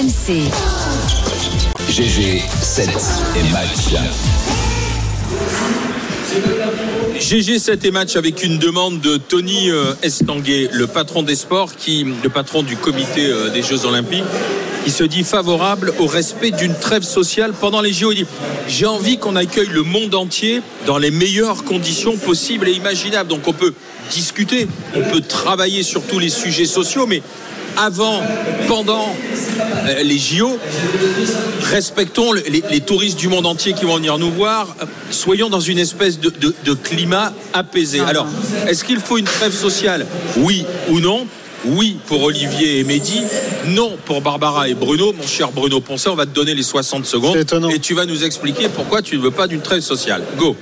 RMC. GG 7 et match. GG 7 et match avec une demande de Tony euh, Estanguet, le patron des sports, qui, le patron du comité euh, des Jeux Olympiques, qui se dit favorable au respect d'une trêve sociale pendant les JO. Il dit, J'ai envie qu'on accueille le monde entier dans les meilleures conditions possibles et imaginables. Donc on peut discuter, on peut travailler sur tous les sujets sociaux, mais avant, pendant euh, les JO, respectons les, les touristes du monde entier qui vont venir nous voir. Soyons dans une espèce de, de- de climat apaisé. Alors, est-ce qu'il faut une trêve sociale? Oui ou non? Oui pour Olivier et Mehdi, non pour Barbara et Bruno. Mon cher Bruno Poncet, on va te donner les 60 secondes C'est étonnant. et tu vas nous expliquer pourquoi tu ne veux pas d'une trêve sociale. Go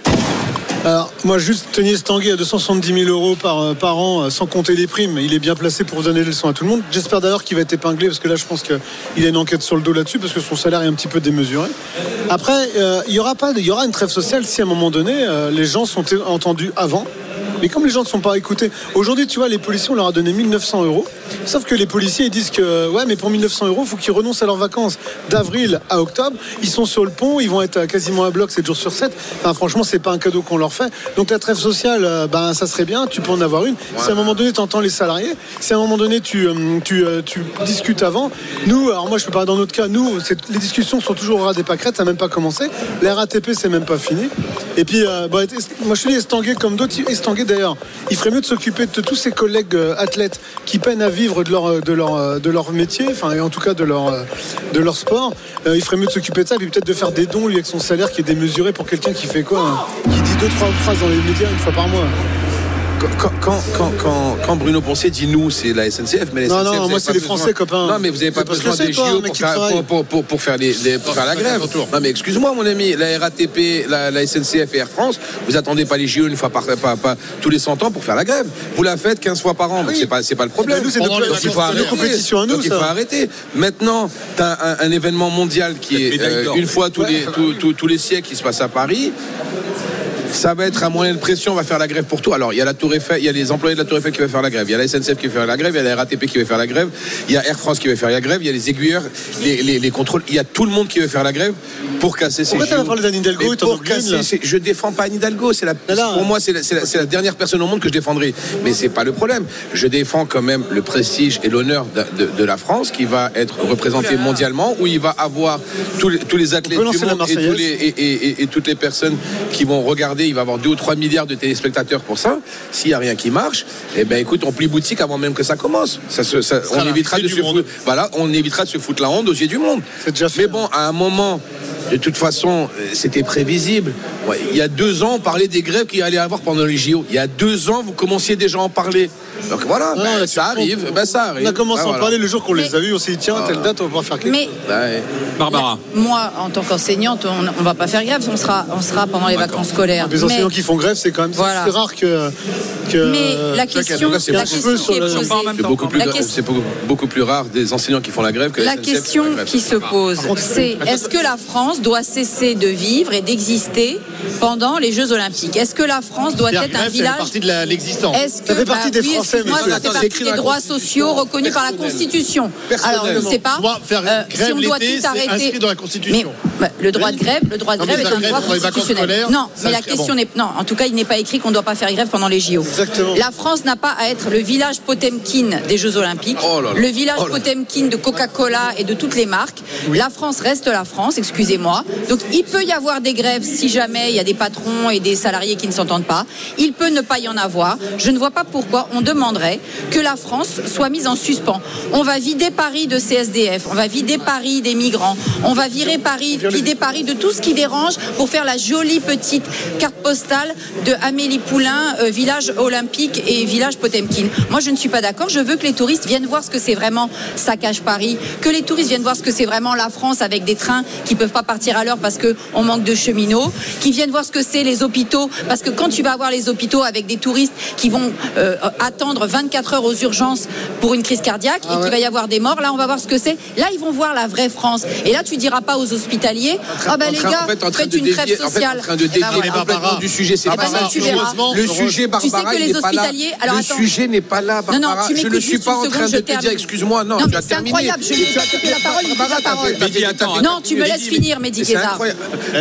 Moi, juste Tony Estanguet à 270 000 euros par, euh, an, euh, sans compter les primes. Il est bien placé pour donner des leçons à tout le monde. J'espère d'ailleurs qu'il va être épinglé, parce que là, je pense qu'il a une enquête sur le dos là-dessus, parce que son salaire est un petit peu démesuré. Après, euh, il y aura pas, il y aura une trêve sociale si à un moment donné, les gens sont entendus avant. Mais comme les gens ne sont pas écoutés, aujourd'hui, tu vois, les policiers, on leur a donné 1900 euros. Sauf que les policiers, ils disent que, ouais, mais pour 1900 euros, il faut qu'ils renoncent à leurs vacances d'avril à octobre. Ils sont sur le pont, ils vont être quasiment à bloc 7 jours sur 7. Enfin, franchement, c'est pas un cadeau qu'on leur fait. Donc, la trêve sociale, euh, ben, ça serait bien, tu peux en avoir une. Si à un moment donné, tu entends les salariés, si à un moment donné, tu, euh, tu, euh, tu discutes avant. Nous, alors moi, je peux parler dans notre cas, nous, les discussions sont toujours au ras des pâquerettes, ça n'a même pas commencé. La RATP, c'est même pas fini. Et puis, euh, bah, moi, je te dis, Estanguet, comme d'autres, D'ailleurs, il ferait mieux de s'occuper de tous ses collègues euh, athlètes qui peinent à vivre de leur, euh, euh, de leur métier, enfin, et en tout cas de leur, sport. Il ferait mieux de s'occuper de ça, puis peut-être de faire des dons, lui, avec son salaire qui est démesuré pour quelqu'un qui fait quoi hein, Qui dit deux, trois phrases dans les médias une fois par mois. Quand, quand, quand, quand, quand Bruno Poncet dit nous, c'est la SNCF, mais la Non, SNCF, non, vous moi, c'est pas les besoin- Français, copain. Non, mais vous n'avez pas besoin que c'est des JO pour faire, travaille. pour, pour, pour, pour faire, les, les- pour faire la grève. Non, mais excuse-moi, mon ami, la RATP, la, la SNCF et Air France, vous attendez pas les JO une fois par, pas, pas, tous les 100 ans pour faire la grève. Vous la faites 15 fois par an, donc c'est pas, c'est pas le problème. Eh ben, nous, c'est arrêter. compétitions à nous, Donc, il faut arrêter. Maintenant, tu as un, un événement mondial qui est euh, une fois tous les siècles qui se passe à Paris ça va être un moyen de pression, on va faire la grève pour tout. Alors, il y a la Tour Eiffel, il y a les employés de la Tour Eiffel qui vont faire la grève, il y a la SNCF qui va faire la grève, il y a la RATP qui va faire la grève, il y a Air France qui va faire la grève, il y a les aiguilleurs, les, les, les contrôles, il y a tout le monde qui va faire la grève pour casser ces Pourquoi parlé d'Anne Hidalgo pour casser ces- Je défends pas Anne Hidalgo, c'est la, là, pour moi, c'est la, c'est la- c'est la dernière personne au monde que je défendrai. Mais c'est pas le problème. Je défends quand même le prestige et l'honneur de, de- de la France qui va être représenté mondialement, où il va avoir tous les, tous les athlètes du monde et, tous Marseillaise. les, et, et- et- et toutes les personnes qui vont regarder, il va y avoir 2 ou 3 milliards de téléspectateurs pour ça. S'il n'y a rien qui marche, eh ben écoute, on plie boutique avant même que ça commence. Ça, se- ça- on évitera de se foutre, voilà, on évitera de se foutre la honte aux yeux du monde. C'est déjà fait. Mais bon, à un moment, de toute façon, euh, c'était prévisible. Ouais, il y a deux ans, on parlait des grèves qu'il allait y avoir pendant les JO. Il y a deux ans, vous commenciez déjà à en parler. Donc voilà, Non, ben, ça arrive, ben, ça arrive. On a commencé Ben, à en voilà. parler le jour qu'on les a vus. On s'est dit, tiens, telle date, on va pouvoir faire quelque Mais Ouais. Barbara. moi, en tant qu'enseignante, on, on va pas faire grève, on sera, on sera pendant les vacances scolaires. Des Mais- enseignants qui font grève, c'est quand même Voilà. c'est rare que. que Mais la question, c'est la question qui est posée, C'est beaucoup, plus, question- beaucoup, plus rare des enseignants qui font la grève que La SNCF qui font question la grève. qui se pose, c'est est-ce que la France doit cesser de vivre et d'exister pendant les Jeux Olympiques? Est-ce que la France doit être un grève, c'est village partie de l'existence. Est-ce que Ça fait partie des Français, Moi, ça fait partie des droits Constitution. sociaux reconnus par la. Constitution. Alors, je ne sais pas. Moi, faire euh, grève si on doit tout arrêter. inscrit dans la Constitution. Mais bah, le droit de grève, le droit de grève est un droit les constitutionnel. Non, ça, mais la c'est- question bon. n'est non. En tout cas, il n'est pas écrit qu'on ne doit pas faire grève pendant les JO. Exactement. La France n'a pas à être le village Potemkin des Jeux Olympiques, Oh là là. le village Oh là. Potemkin de Coca-Cola et de toutes les marques. La France reste la France, excusez-moi. Donc il peut y avoir des grèves si jamais il y a des patrons et des salariés qui ne s'entendent pas. Il peut ne pas y en avoir. Je ne vois pas pourquoi on demanderait que la France soit mise en suspens. On va vider Paris de CSDF, on va vider Paris des migrants, on va virer Paris, vider Paris de tout ce qui dérange pour faire la jolie petite carte postale de Amélie Poulain, euh, village olympique et village Potemkin. Moi, je ne suis pas d'accord. Je veux que les touristes viennent voir ce que c'est vraiment saccage Paris, que les touristes viennent voir ce que c'est vraiment la France avec des trains qui peuvent pas partir à l'heure parce qu'on manque de cheminots, qui viennent voir ce que c'est les hôpitaux, parce que quand tu vas voir les hôpitaux avec des touristes qui vont euh, attendre 24 heures aux urgences pour une crise cardiaque et qu'il va y avoir des morts, là, on va voir ce que c'est. Là, ils vont voir la vraie France. Et là, tu diras pas aux hospitaliers, ah ben les gars, faites une trêve sociale. En train de dévier Eh ben, voilà. Du sujet. C'est Eh pas ça. Le sujet, Tu sais Barbara, que il les n'est pas là. hospitaliers- alors, Le sujet n'est pas là, Non, non, Barbara. tu Je ne suis pas en train de te dire, excuse-moi, non, Non, tu as c'est terminé. incroyable, je lui ai Tu as- coupé la parole, il la Non, tu me laisses finir, Mehdi C'est Guézard.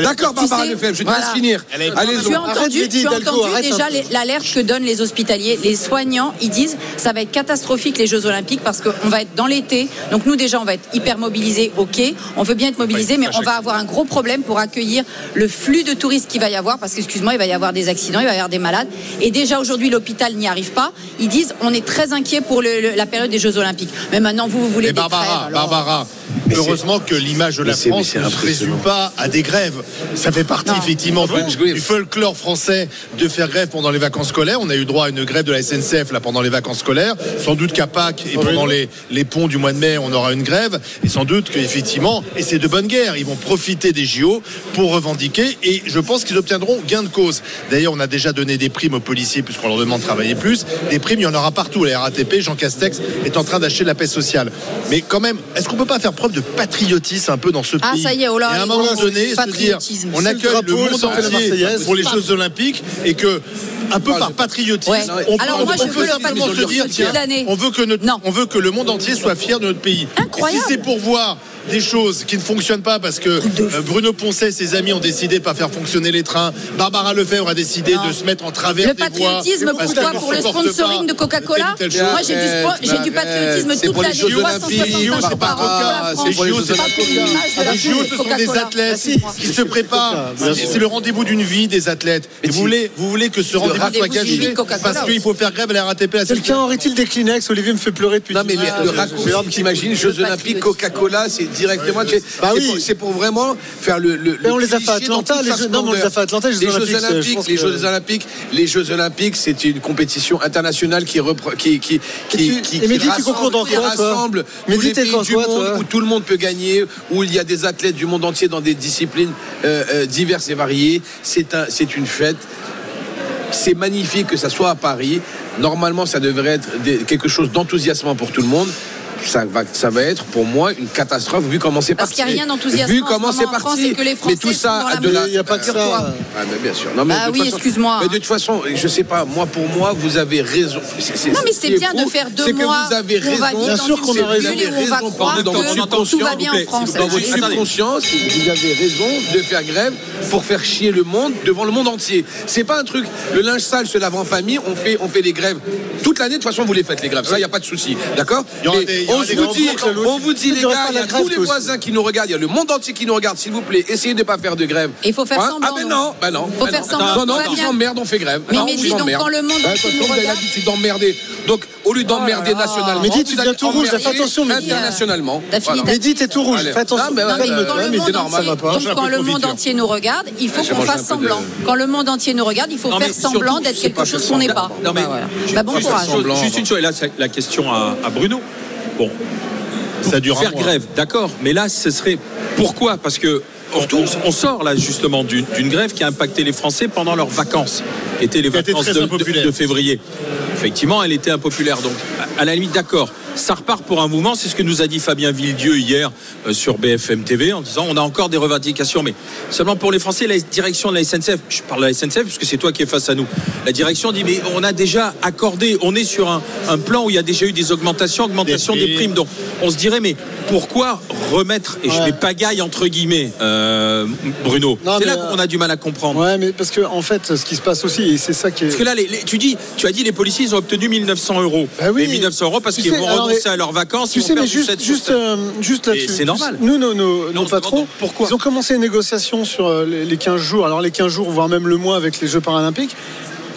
D'accord, Barbara Lefebvre, je te laisse finir. Tu as entendu, déjà l'alerte que donnent les hospitaliers, les soignants. Ils disent ça va être catastrophique les Jeux Olympiques parce qu'on va être dans l'été. Donc nous déjà on va être hyper mobilisés. Ok, on veut bien être mobilisés, mais on va avoir un gros problème pour accueillir le flux de touristes qu'il va y avoir parce que excuse-moi, il va y avoir des accidents, il va y avoir des malades. Et déjà aujourd'hui l'hôpital n'y arrive pas. Ils disent on est très inquiet pour le- le- la période des Jeux Olympiques. Mais maintenant vous vous voulez des Barbara, alors- Barbara, heureusement que l'image de la France ne se résume pas à des grèves. Ça fait partie Non. effectivement Ah bon du, du folklore français de faire grève pendant les vacances scolaires. On a eu droit à une grève de la SNCF là pendant les vacances scolaires. Sans doute qu'à Pâques et pendant les, les ponts du mois de mai, on aura une grève. Et sans doute qu'effectivement, et c'est de bonne guerre, ils vont profiter des JO pour revendiquer. Et je pense qu'ils obtiendront gain de cause. D'ailleurs, on a déjà donné des primes aux policiers puisqu'on leur demande de travailler plus. Des primes, il y en aura partout. La RATP, Jean Castex est en train d'acheter la paix sociale. Mais quand même, est-ce qu'on peut pas faire preuve de patriotisme un peu dans ce Ah, pays ça y est, oh là, Et à un moment donné, se dire, Patriotisme. on accueille le monde de entier pour les Jeux Olympiques et que un peu par patriotisme, Ouais. on peut, Alors moi, on je peut veux simplement se dire tiens, on veut que notre, Non. on veut que le monde entier soit fier de notre pays. Incroyable. Et si c'est pour voir des choses qui ne fonctionnent pas parce que euh, Bruno Poncet et ses amis ont décidé de pas faire fonctionner les trains, Barbara Lefebvre a décidé Non. de se mettre en travers Le des voies patriotisme, parce pourquoi ne Pour le sponsoring de Coca-Cola. Moi, j'ai du, j'ai du patriotisme toute l'année. Jeux 365 Olympiques, jours c'est pas par an pour la Coca, France. c'est pour les JO, ce sont des athlètes qui se préparent. C'est le rendez-vous d'une vie des athlètes. Et vous voulez, vous voulez que ce rendez-vous soit Coca-Cola parce qu'il faut faire grève à la RATP Quelqu'un aurait-il des Kleenex? Olivier me fait pleurer depuis Non mais le raccourci, t'imagines, Le Jeux patriotisme. Olympiques, Coca-Cola, c'est directement. c'est- Bah c'est oui. pour- C'est pour vraiment faire le. le Mais on le les Atlanta, Jeux- non, mais on les a fait à Atlanta, les Jeux Olympiques, je pense les que- Jeux Olympiques, les Jeux Olympiques, c'est une compétition internationale qui repre- qui qui qui, rassemble, dans quoi, tous les pays du quoi, monde où tout le monde peut gagner, où il y a des athlètes du monde entier dans des disciplines euh, euh, diverses et variées. C'est un, c'est une fête. C'est magnifique que ça soit à Paris. Normalement, ça devrait être quelque chose d'enthousiasmant pour tout le monde. Ça va, ça va être pour moi une catastrophe vu comment c'est Parce parti. qu'il n'y a rien d'enthousiasmant Vu comment c'est France, parti. et que les mais tout ça. Il n'y a pas que ça. Ah, mais bien sûr. Non, mais Bah toute oui, excuse-moi. Mais de toute façon, je sais pas. Moi, pour moi, vous avez raison. Non, mais ce c'est bien de faire deux c'est que mois vous avez raison. Bien sûr qu'on a raison. on va Raison, croire dans votre subconscience, vous avez raison de faire grève pour faire chier le monde devant le monde entier. C'est pas un truc. Le linge sale se lave en famille. On fait, on fait les grèves toute l'année. De toute façon, vous les faites les grèves. Ça, il y a pas de souci. D'accord? Il Mais On vous dit, on vous dit, les gars, il y a tous les voisins qui nous regardent. Il y a le monde entier qui nous regarde. S'il vous plaît, essayez de pas faire de grève. Et il faut faire Hein semblant, Ah ben donc. non, ben non. Faut ben faire non. semblant, Non, non, on bien. vous emmerde, on fait grève. Mais Mehdi, donc, quand le monde vous avez l'habitude d'emmerder. Donc, au lieu d'emmerder là. nationalement, Mehdi, tu deviens tout rouge, fais attention, Mehdi. Internationalement. Mehdi, t'es tout rouge. Fais attention. Non, mais mais mais c'est normal. donc quand le de monde confiture. entier nous regarde, il faut qu'on fasse semblant. Quand le monde entier nous regarde, il faut Non, faire mais semblant d'être quelque chose qu'on n'est pas. Non, mais Bah, Bah, bon juste, courage. juste une chose, et là, c'est la question à Bruno. Bon, Ça dure un faire mois. grève, d'accord, mais là, ce serait pourquoi? Parce que on, sort là justement d'une grève qui a impacté les Français pendant leurs vacances, qui étaient les vacances de, de- février. Effectivement, elle était impopulaire, donc à la limite, d'accord. Ça repart pour un mouvement, c'est ce que nous a dit Fabien Villedieu hier euh, sur BFM TV en disant on a encore des revendications, mais seulement pour les Français, la direction de la SNCF, je parle de la SNCF puisque c'est toi qui es face à nous, la direction dit mais on a déjà accordé, on est sur un, un plan où il y a déjà eu des augmentations, augmentation Des des, primes. donc on se dirait mais pourquoi remettre, et je mets pagaille entre guillemets, euh, Bruno, c'est là qu'on a du mal à comprendre. Ouais, mais parce que en fait, ce qui se passe aussi, et c'est ça qui est. Parce que là, les- les- tu dis, tu as dit les policiers ils ont obtenu 1900 euros. Bah oui. Et 1900 euros parce qu'ils vont à leurs vacances. Tu sais, mais juste, 7 sur juste, 7. euh, juste là-dessus. c'est normal. Nous, nos, nos, nos on se patrons, pourquoi. ils ont commencé les négociations sur euh, les les 15 jours, alors les 15 jours, voire même le mois avec les Jeux paralympiques.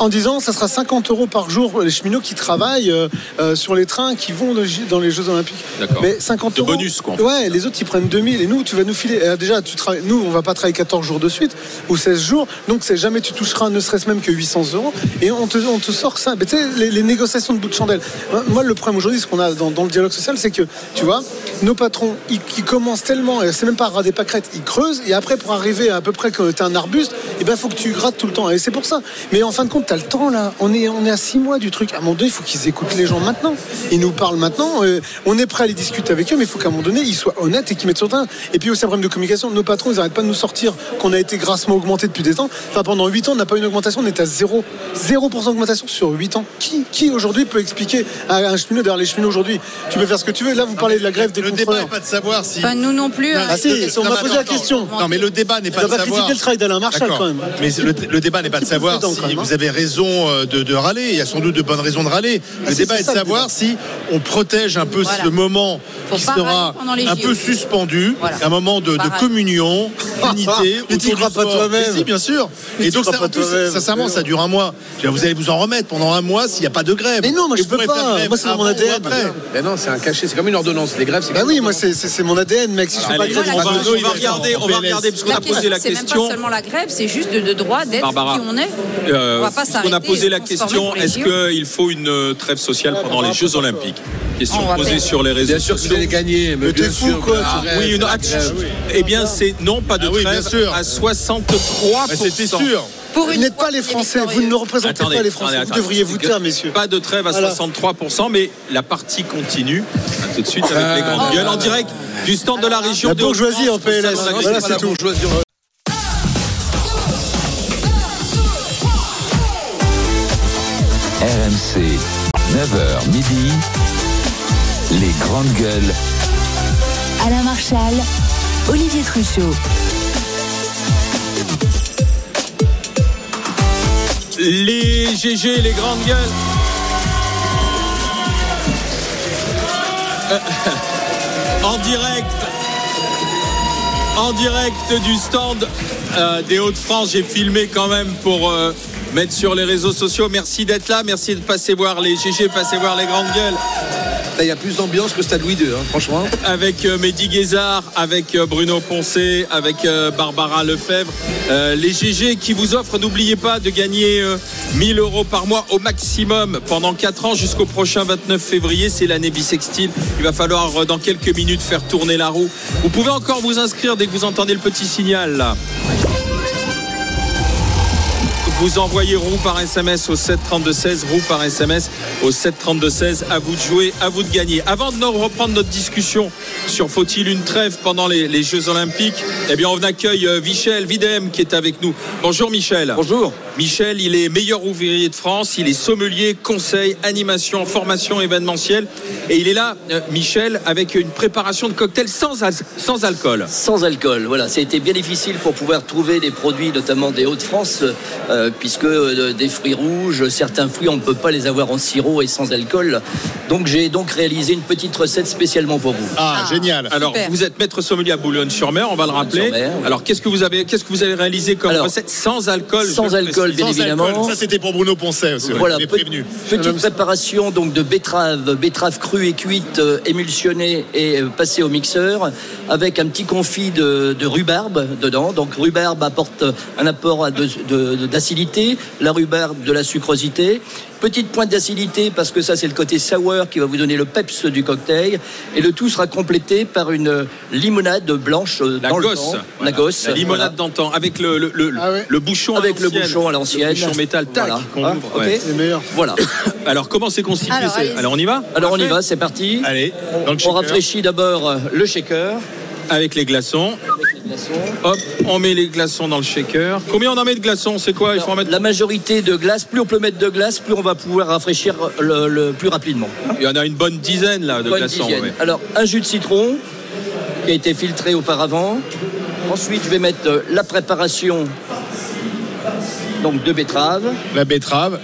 En disant, ça sera 50 euros par jour pour les cheminots qui travaillent euh, euh, sur les trains qui vont de- dans les Jeux Olympiques. Mais 50 De euros. bonus, quoi, en fait. Ouais, les autres ils prennent 2000 et nous, tu vas nous filer. euh, déjà, tu travailles, nous, on va pas travailler 14 jours de suite ou 16 jours, donc c'est jamais tu toucheras ne serait-ce même que 800 euros et on te, on te sort ça. Mais tu sais, les, les négociations de bout de chandelle. Moi, le problème aujourd'hui, ce qu'on a dans, dans le dialogue social, c'est que, tu vois, nos patrons, ils, ils commencent tellement, et c'est même pas à ras des pâquerettes, ils creusent et après, pour arriver à, peu près que tu un arbuste, il ben, faut que tu grattes tout le temps. Et c'est pour ça. Mais en fin de compte, le temps là. On est, on est à 6 mois du truc. À un moment donné, il faut qu'ils écoutent les gens maintenant. Ils nous parlent maintenant. euh, on est prêt à les discuter avec eux, mais il faut qu'à un moment donné, ils soient honnêtes et qu'ils mettent sur le terrain. Et puis aussi, un problème de communication. Nos patrons, ils n'arrêtent pas de nous sortir qu'on a été grassement augmenté depuis des temps. Enfin, pendant 8 ans, on n'a pas eu une augmentation. On est à 0. 0% d'augmentation sur 8 ans. Qui, qui aujourd'hui peut expliquer à un cheminot, derrière les cheminots aujourd'hui, tu peux faire ce que tu veux. Là, vous parlez de la grève des Le débat n'est pas de savoir si. Enfin, nous non plus. Non, hein. Ah si, on m'a posé la question. Non, mais le débat n'est pas de savoir. critiquer le travail d'Alain Marshall D'accord. quand même. Mais le, le débat n'est pas de savoir si hein. vous avez euh, de, de râler. Il y a sans doute de bonnes raisons de râler. Ah, Le débat est de savoir débat. si on protège un peu Voilà. ce moment Faut qui sera un peu suspendu, Voilà. un moment de, de communion, d'unité. Mais crois pas toi-même. Si, bien sûr. Mais Et donc, ça, en plus, sincèrement, ça dure un mois. Vous allez vous en remettre pendant un mois s'il n'y a pas de grève. Mais non, moi, je peux pas. Moi, c'est mon ADN. Mais non, c'est un cachet, c'est comme une ordonnance. Les grèves, c'est Bah oui, moi c'est mon ADN, mec. Si je fais pas grève, on je va, regarder, on va regarder parce qu'on a posé question, la c'est même pas question. seulement la grève, c'est juste de, droit d'être qui on est. Euh, on pas s'arrêter. a posé la question est-ce qu'il faut une euh, trêve sociale pendant les Jeux Olympiques? Question posée sur les réseaux Bien sûr que vous sociaux. allez gagner, mais Mais t'es bien fou, sûr. quoi, la Oui, une la action. Eh bien, c'est non, pas de Ah oui, bien trêve sûr. à 63% Bah, C'était sûr. Pour Vous n'êtes pas les Français, vous ne représentez Attendez, pas les Français. attendez, Vous attendez. devriez vous C'est que taire, messieurs. Pas de trêve à Voilà. 63%, mais la partie continue. À tout de suite avec les grandes Oh. gueules en direct du stand de la région La de bourgeoisie Hauts-de-France, en PLS. Voilà, c'est la tout. 9h midi. Les grandes gueules. Alain Marchal, Olivier Truchot. Les GG, les grandes gueules. Euh, en direct. En direct du stand euh, des Hauts-de-France. J'ai filmé quand même pour euh, mettre sur les réseaux sociaux. Merci d'être là. Merci de passer voir les GG, passer voir les grandes gueules. Il y a plus d'ambiance que Stade Louis II, hein, franchement. avec euh, Mehdi Guézard, avec euh, Bruno Poncé, avec euh, Barbara Lefebvre. Les GG qui vous offrent, n'oubliez pas de gagner euh, 1000 euros par mois au maximum pendant 4 ans jusqu'au prochain 29 février. C'est l'année bisextile. Il va falloir dans quelques minutes faire tourner la roue. Vous pouvez encore vous inscrire dès que vous entendez le petit signal là. Vous envoyez roue par SMS au 732-16, roue par SMS au 732-16. À vous de jouer, à vous de gagner. Avant de nous reprendre notre discussion sur faut-il une trêve pendant les, les Jeux Olympiques, eh bien, on accueille euh, Michel Videm qui est avec nous. Bonjour Michel. Bonjour. Michel, il est meilleur ouvrier de France, il est sommelier, conseil, animation, formation événementielle. Et il est là, euh, Michel, avec une préparation de cocktail sans, al- sans alcool. Sans alcool, voilà. Ça a été bien difficile pour pouvoir trouver des produits, notamment des Hauts-de-France, euh, puisque euh, des fruits rouges, certains fruits, on ne peut pas les avoir en sirop et sans alcool. Donc j'ai donc réalisé une petite recette spécialement pour vous. Ah, Ah. génial. Alors, Super. vous êtes maître sommelier à Boulogne-sur-Mer, on va le rappeler. Oui. Alors, qu'est-ce que vous avez, qu'est-ce que vous avez réalisé comme Alors, recette sans alcool sans alcool, bien Sans évidemment. alcool. Ça, c'était pour Bruno Poncet aussi. Voilà, je prévenu. petite préparation donc de betterave, betterave crue et cuite, euh, émulsionnée et euh, passée au mixeur, avec un petit confit de, de rhubarbe dedans. Donc rhubarbe apporte un apport de- la rhubarbe de la sucrosité. Petite pointe d'acidité parce que ça c'est le côté sour qui va vous donner le peps du cocktail. Et le tout sera complété par une limonade blanche euh, La dans le gosse. temps. Voilà. La gosse. La limonade voilà. d'antan, avec le, le, le, Ah ouais. le bouchon Avec à le l'ancienne. bouchon à l'ancienne. Le bouchon métal, tac, Voilà. qu'on Ah, ouvre. ouais. Voilà. Alors, comment c'est constitué Alors, c'est- allez-y. Alors, on y va Alors on y va, c'est parti. Allez, On rafraîchit d'abord le shaker. Avec les glaçons. avec les glaçons. Hop, on met les glaçons dans le shaker. Combien on en met de glaçons C'est quoi Il faut en mettre. La majorité de glace, plus on peut mettre de glace, plus on va pouvoir rafraîchir le, le plus rapidement. Il y en a une bonne dizaine là de Bonne glaçons. dizaine. ouais. Alors un jus de citron qui a été filtré auparavant. Ensuite, je vais mettre euh, la préparation donc de betterave. La betterave.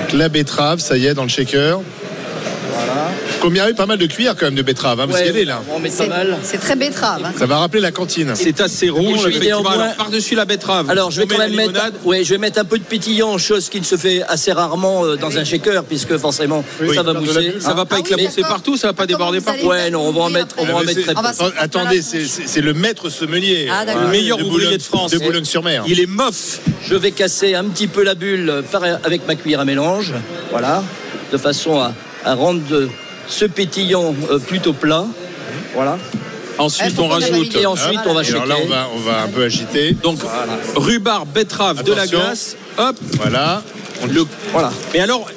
Donc, la betterave, ça y est, dans le shaker. Combien eu pas mal de cuillères quand même de betterave, hein, vous y Ouais, allez là. Pas C'est mal. c'est très betterave. hein. Ça va rappeler la cantine. C'est assez rouge, par-dessus la betterave. Alors je vais quand même mettre, limonade. ouais, je vais mettre un peu de pétillant, chose qui ne se fait assez rarement euh, dans un shaker, puisque forcément Oui, ça va mousser. bulle. Ça va pas Ah oui, éclabousser partout, ça va pas déborder partout. Ouais, non, on va en mettre, on va en après. mettre très peu. Attendez, c'est- le maître sommelier. Ah, d'accord. Le meilleur ouvrier de France. De Boulogne-sur-Mer. Il est mof. Je vais casser un petit peu la bulle par- avec ma cuillère à mélange, voilà, de façon à, à rendre de- ce pétillant euh, plutôt plat. Voilà. Ensuite, on rajoute. Et ensuite, on va Et alors là, on va, on va un peu agiter. donc rhubarbe, betterave, de la glace. Hop. Voilà. Le... Voilà. Mais alors,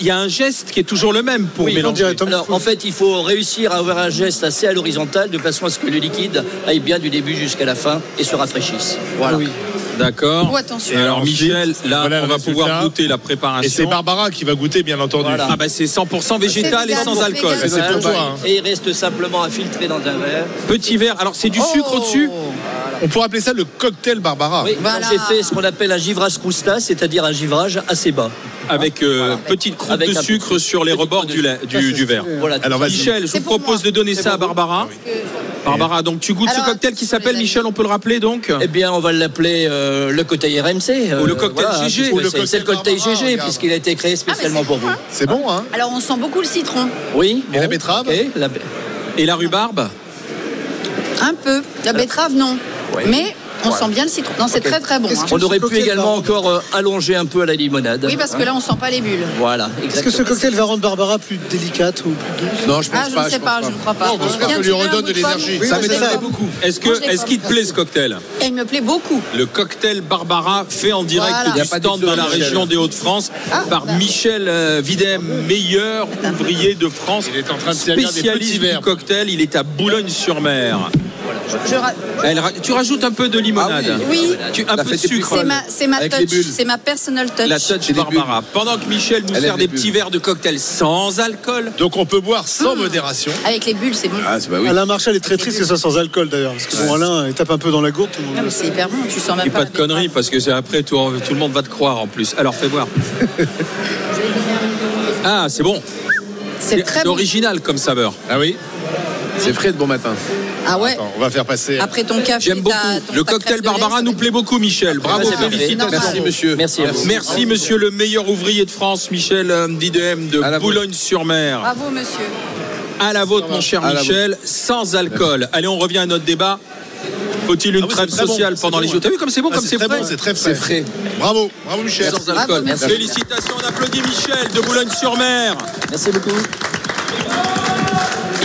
il y a un geste qui est toujours le même pour Oui, mélanger. Alors, en fait, il faut réussir à avoir un geste assez à l'horizontale de façon à ce que le liquide aille bien du début jusqu'à la fin et se rafraîchisse. Voilà. D'accord. Oh, attention. Et alors, ensuite, Michel, là, voilà on va résultat. pouvoir goûter la Et préparation. c'est Barbara qui va goûter, bien entendu. Voilà. Ah bah c'est 100% végétal et sans alcool. c'est C'est pour toi. hein. Et il reste simplement à filtrer dans un verre. Petit verre. Alors c'est du sucre Oh. au-dessus. On pourrait appeler ça le cocktail Barbara. Oui, j'ai fait ce qu'on appelle un givrage crousta, c'est-à-dire un givrage assez bas. avec euh, petite croûte Avec de sucre petit- sur les rebords du, verre. Voilà. Alors. Michel, je vous propose moi. de donner ça à Barbara. Barbara, donc tu goûtes ce cocktail qui s'appelle. Michel, on peut le rappeler donc? Eh bien, on va l'appeler euh, le cocktail RMC. euh, Ou le cocktail voilà, GG. c'est- C'est le cocktail Barbara, GG, regarde. puisqu'il a été créé spécialement pour vous. C'est bon, hein? Alors on sent beaucoup le citron. Oui. Et la betterave? La- Et la rhubarbe? Un peu. La betterave, non. Ouais. Mais on Voilà. sent bien le citron. Non, c'est très très bon. Hein. On aurait pu cocktail également Barbara. encore euh, allonger un peu à la limonade. Oui, parce que là, on sent pas les bulles. Voilà, Est-ce que ce cocktail va rendre Barbara plus délicate ou plus douce? Non, je pense Ah, je pas. ne sais pas, je ne crois pas. Non, parce que Tiens, ça tu lui redonne de l'énergie. Ça m'étonnerait beaucoup. Est-ce que est-ce qu'il te plaît ce cocktail? Il me plaît beaucoup. Le cocktail Barbara fait en direct du Y a pas stand de la région Michel. des Hauts-de-France Ah, par bah. Michel euh, Videm, meilleur ouvrier de France. Il est en train de servir des petits verres. cocktail, il est à Boulogne-sur-Mer. Je ra- Elle ra- Tu rajoutes un peu de limonade. Ah Oui. Tu, un La peu de sucre. C'est ma, touch. C'est ma personal touch. La touch Barbara. Pendant que Michel nous Elle sert des petits verres de cocktail sans alcool. Donc on peut boire sans Mmh. modération. Avec les bulles, c'est bon. Ah, c'est bah oui. Alain Marchal est très triste que ça soit sans alcool d'ailleurs. Parce que bon, Alain, il tape un peu dans la gourde. Non, mais c'est hyper bon. Tu sens même Et pas. de conneries parce que c'est après tout, tout le monde va te croire en plus. Alors fais voir. Ah, c'est bon. C'est très original comme saveur. Ah oui C'est frais de bon matin. Ah ouais. Attends, on va faire passer. Après ton café, J'aime beaucoup. ton- Le ta cocktail Barbara nous plaît beaucoup, Michel. Bravo, c'est parfait. félicitations. Merci, monsieur. Merci monsieur le meilleur ouvrier de France, Michel euh, Didem de. Boulogne-sur-Mer. Bravo, monsieur. À la vôtre, mon cher Michel, sans alcool. Allez, on revient à notre débat. Faut-il une Ah oui, trêve bon, sociale pendant les jours T'as vu comme c'est bon, Ah, comme c'est frais? bon, c'est très frais. frais. Bravo, bravo Michel. Sans alcool. merci. Félicitations, on applaudit Michel de Boulogne-sur-Mer. Merci beaucoup.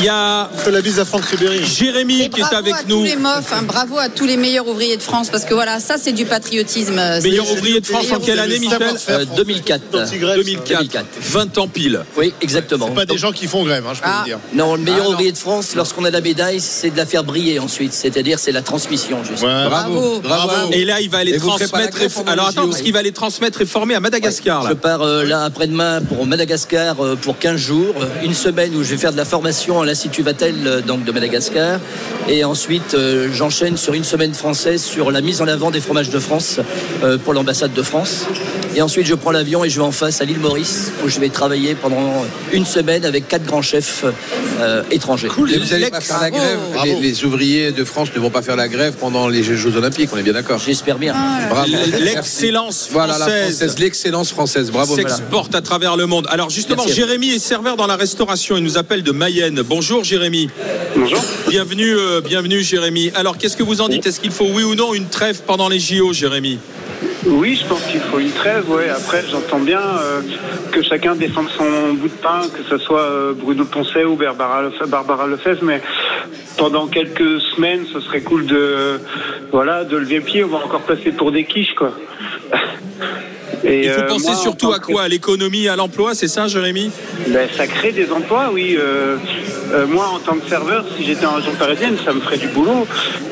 Il y a la bise à Franck Ribéry. Jérémy qui est bravo avec à nous. tous les mofs, hein, bravo à tous les meilleurs ouvriers de France, parce que voilà, ça c'est du patriotisme. Meilleur C'est- ouvrier de France en quelle année, Michel. Euh, 2004. Anti-grève, 2004. 2004. 20 ans pile. Oui, exactement. Pas des gens qui font grève, hein, je peux Ah. vous dire. Non, le meilleur Ah, non. ouvrier de France, lorsqu'on a la médaille, c'est de la faire briller ensuite. C'est-à-dire, c'est la transmission, juste. Ouais. Bravo. Bravo. Et là, il va aller la transmettre. et- Alors les attends, parce qu'il va aller transmettre et former à Madagascar. Je Là. pars euh, là après-demain pour Madagascar euh, pour 15 jours, une semaine où je vais faire de la formation à l'Institut Vatel euh, donc de Madagascar. Et ensuite euh, j'enchaîne sur une semaine française sur la mise en avant des fromages de France euh, pour l'ambassade de France et ensuite je prends l'avion et je vais en face à l'île Maurice où je vais travailler pendant une semaine avec quatre grands chefs euh, étrangers. Et vous n'allez pas faire la grève. Bravo. Les, les ouvriers de France ne vont pas faire la grève pendant les Jeux Olympiques, on est bien d'accord. J'espère bien. Bravo. L'excellence Voilà la française. française, l'excellence française. Bravo. s'exporte à travers le monde. Alors justement, Merci. Jérémy est serveur dans la restauration. Il nous appelle de Mayenne. Bonjour Jérémy. Bonjour. Bienvenue, euh, bienvenue Jérémy. Alors qu'est-ce que vous en dites? Est-ce qu'il faut oui ou non une trêve pendant les JO, Jérémy? Oui, je pense qu'il faut une trêve. Ouais. Après, j'entends bien euh, que chacun défende son bout de pain, que ce soit euh, Bruno Poncet ou Barbara, Lefe- Barbara Lefebvre, mais pendant quelques semaines, ce serait cool de, voilà, de lever le pied. On va encore passer pour des quiches, quoi. Et, Il faut euh, penser moi, surtout à que- quoi? À l'économie, à l'emploi, c'est ça Jérémy? Ben, ça crée des emplois, oui. Euh, euh, moi, en tant que serveur, si j'étais en région parisienne, ça me ferait du boulot.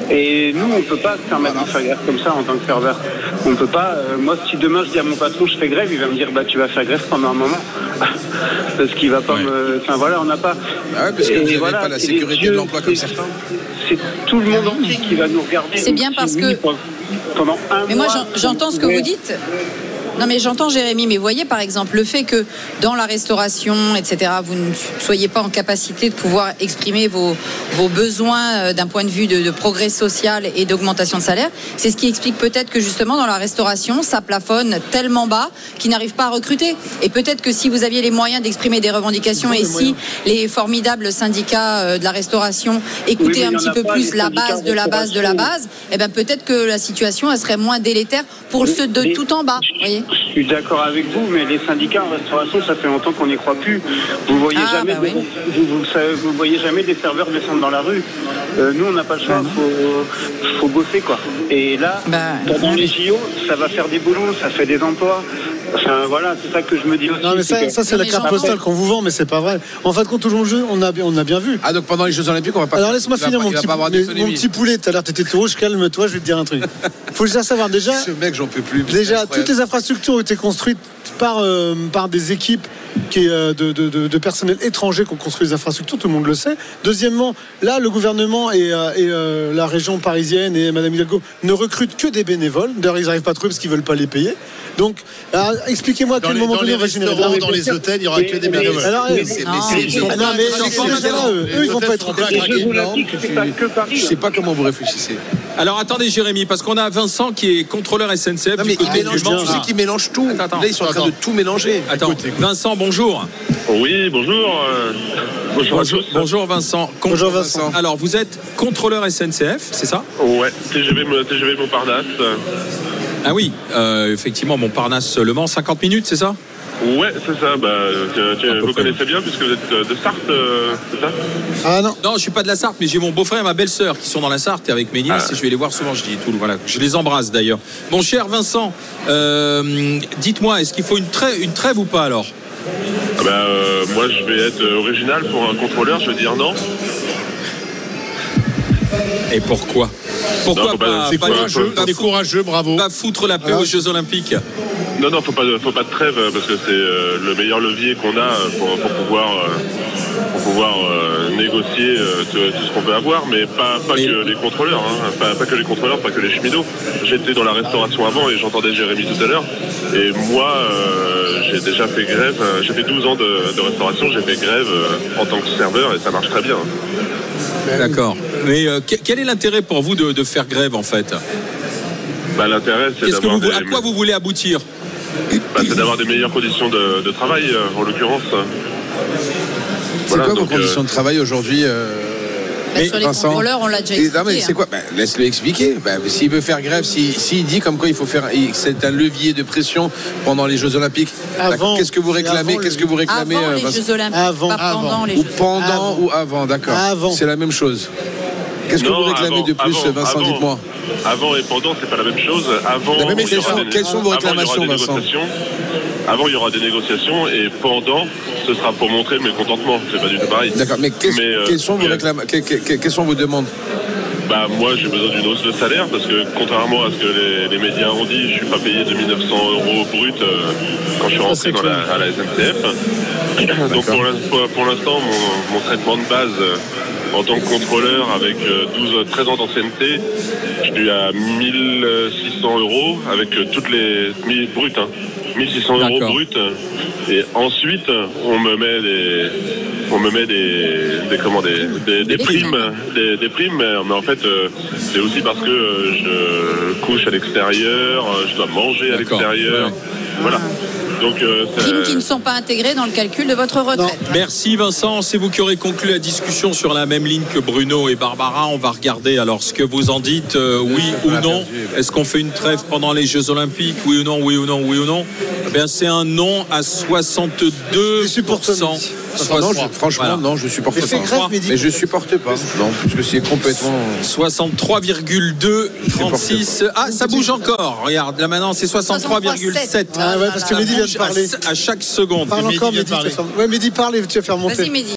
Et nous, on peut pas se permettre de faire comme ça en tant que serveur. On peut pas. euh, moi, si demain je dis à mon patron je fais grève, il va me dire bah tu vas faire grève pendant un moment parce qu'il va pas me. Enfin voilà, on n'a pas. Ah ouais, parce que Et vous voilà, pas la c'est sécurité de l'emploi comme certains. C'est tout le monde entier qui va nous regarder. C'est bien parce que- Pendant un Mais moi, mois, j'entends ce que vous dites. Non mais j'entends Jérémy, mais voyez par exemple le fait que dans la restauration, etc., vous ne soyez pas en capacité de pouvoir exprimer vos, vos besoins euh, d'un point de vue de, de progrès social et d'augmentation de salaire, c'est ce qui explique peut-être que justement dans la restauration, ça plafonne tellement bas qu'ils n'arrivent pas à recruter. Et peut-être que si vous aviez les moyens d'exprimer des revendications et si les formidables syndicats euh, de la restauration écoutaient un petit peu pas, plus la base de la base de la base, eh ben peut-être que la situation elle serait moins délétère pour ceux de Mais- tout en bas. voyez Je suis d'accord avec vous, mais les syndicats en restauration, ça fait longtemps qu'on n'y croit plus. Vous voyez Ah, jamais, bah oui. vous, vous, savez- vous voyez jamais des serveurs descendre dans la rue. Euh, nous, on n'a pas le choix. Faut, faut bosser quoi. Et là, Bah, pendant les JO, ça va faire des boulots, ça fait des emplois. Enfin voilà, c'est ça que je me dis aussi. Non, mais ça, c'est que- ça c'est Non, la carte postale qu'on vous vend, mais c'est pas vrai. En fin de compte, tout le jeu, on a, bien- on a bien vu. Ah, donc pendant les Jeux Olympiques, on va pas. Alors laisse-moi finir mon petit, mon petit poulet. Tout à l'heure, t'étais tout rouge. Calme-toi, je vais te dire un truc. Faut déjà savoir déjà. Ce mec, j'en peux plus. Déjà, toutes les infrastructures ont été construites par, euh, par des équipes qui, est, euh, de, de, de- de personnel étranger qui ont construit les infrastructures, tout le monde le sait. Deuxièmement, là, le gouvernement et, euh, et, euh, la région parisienne et Madame Hidalgo ne recrutent que des bénévoles. D'ailleurs, ils n'arrivent pas à trouver parce qu'ils veulent pas les payer. Donc, alors, expliquez-moi à quel moment dans donné les on va générer de restaurants, l'argent. dans les hôtels, il n'y aura que des bénévoles. Alors, Mais eux, ils vont pas être. Je sais pas comment vous réfléchissez. Alors attendez Jérémy, parce qu'on a Vincent qui est contrôleur SNCF Non, du mais il côté mélange du tout. Mans. Tu sais qu'ils mélangent tout. Attends, attends. Là, ils sont en train de tout mélanger. Attends, Vincent, bonjour. Oui, bonjour. euh, bonjour à Bonjour, tous. bonjour Vincent. Con- Bonjour, Vincent. Alors vous êtes contrôleur SNCF, c'est ça? Ouais, TGV, TGV Montparnasse. Ah oui, euh, effectivement, Montparnasse Le Mans, 50 minutes, c'est ça Ouais, c'est ça. Bah, vous près. connaissez bien puisque vous êtes euh, de Sarthe, euh, c'est ça Ah non. Non, je suis pas de la Sarthe, mais j'ai mon beau-frère et ma belle-sœur qui sont dans la Sarthe et avec mes nièces Ah. et je vais les voir souvent. Je dis tout, voilà, je les embrasse d'ailleurs. Mon cher Vincent, euh, dites-moi, est-ce qu'il faut une trêve, une trêve ou pas alors? Ah Bah, euh, moi, je vais être original pour un contrôleur. Je vais dire non. Et pourquoi? Pourquoi Non, pas- pas, C'est pas- courageux, pas courageux, bravo. pas foutre la paix Alors, aux Jeux Olympiques Non, non, faut pas, de- faut pas de trêve euh, parce que c'est euh, le meilleur levier qu'on a euh, pour, pour pouvoir, euh, pour pouvoir euh, négocier euh, tout, tout ce qu'on peut avoir, mais pas, pas Mais- que les contrôleurs, hein, pas, pas que les contrôleurs, pas que les cheminots. J'étais dans la restauration avant et j'entendais Jérémy tout à l'heure. Et moi, euh, j'ai déjà fait grève. J'ai fait 12 ans de, de restauration. J'ai fait grève euh, en tant que serveur et ça marche très bien. D'accord. Mais euh, que- quel est l'intérêt pour vous de, de faire grève en fait? Bah, L'intérêt, c'est que vous, des, à quoi vous voulez aboutir? Bah, c'est d'avoir des meilleures conditions de, de travail, euh, en l'occurrence. C'est Voilà, quoi vos euh, conditions de travail aujourd'hui euh, Mais sur les Vincent, contrôleurs, on l'a déjà expliqué. non mais c'est hein. quoi Bah, Laisse-le expliquer. Bah, S'il veut faire grève, s'il s'il dit comme quoi il faut faire, c'est un levier de pression pendant les Jeux Olympiques. Avant. D'accord. Qu'est-ce que vous réclamez avant Qu'est-ce que vous réclamez Avant euh, les Vincent Jeux Olympiques, Avant, pas avant. pendant les Ou Jeux pendant Avant. ou avant, d'accord. Avant. C'est la même chose. Qu'est-ce que vous réclamez avant, de plus, avant, Vincent avant. Dites-moi. Avant et pendant, c'est pas la même chose. Avant, La même aura question. des- Quelles sont vos réclamations, Vincent. Avant, il y aura des négociations et pendant, ce sera pour montrer le mécontentement. C'est pas du tout pareil. D'accord. Mais, qu'est-ce- Mais, euh, quelles sont vos il y a- réclama- que- que- que- Quelles sont vos demandes? Bah, moi, j'ai besoin d'une hausse de salaire parce que, contrairement à ce que les, les médias ont dit, je suis pas payé 2900 euros brut euh, quand je suis rentré dans la, à la SNCF. Donc, pour l'in- pour pour l'instant, mon, mon traitement de base euh, en tant que contrôleur avec euh, 12, 13 ans d'ancienneté, je suis à 1600 euros avec euh, toutes les 1000 bruts. Hein, 1600 euros brut. Et ensuite, on me met des, on me met des, des comment des, des, des Des primes, des, des primes. Mais mais en fait, euh, c'est aussi parce que euh, je couche à l'extérieur, euh, je dois manger à l'extérieur. Ouais. Voilà. Donc, euh, ça- qui ne sont pas intégrées dans le calcul de votre retraite. Merci Vincent, c'est vous qui aurez conclu la discussion sur la même ligne que Bruno et Barbara. On va regarder alors ce que vous en dites, euh, oui ou non. perdu. Est-ce qu'on fait une trêve pendant les Jeux Olympiques, oui ou non, oui ou non, oui ou non? Eh bien, c'est un non à 62 Les supporters, non. Non, je- franchement, Voilà. non, je supporte Mais pas. grève, mais je supporte pas. Non, parce que c'est complètement. 63,2 36 ah ça bouge encore regarde là maintenant c'est 63,7 Ah ouais, parce que Mehdi vient de parler. à chaque seconde Parle Mehdi encore, Mehdi. tu vas parler. faire- Ouais, Mehdi, parle et tu vas faire monter. Vas-y, Mehdi.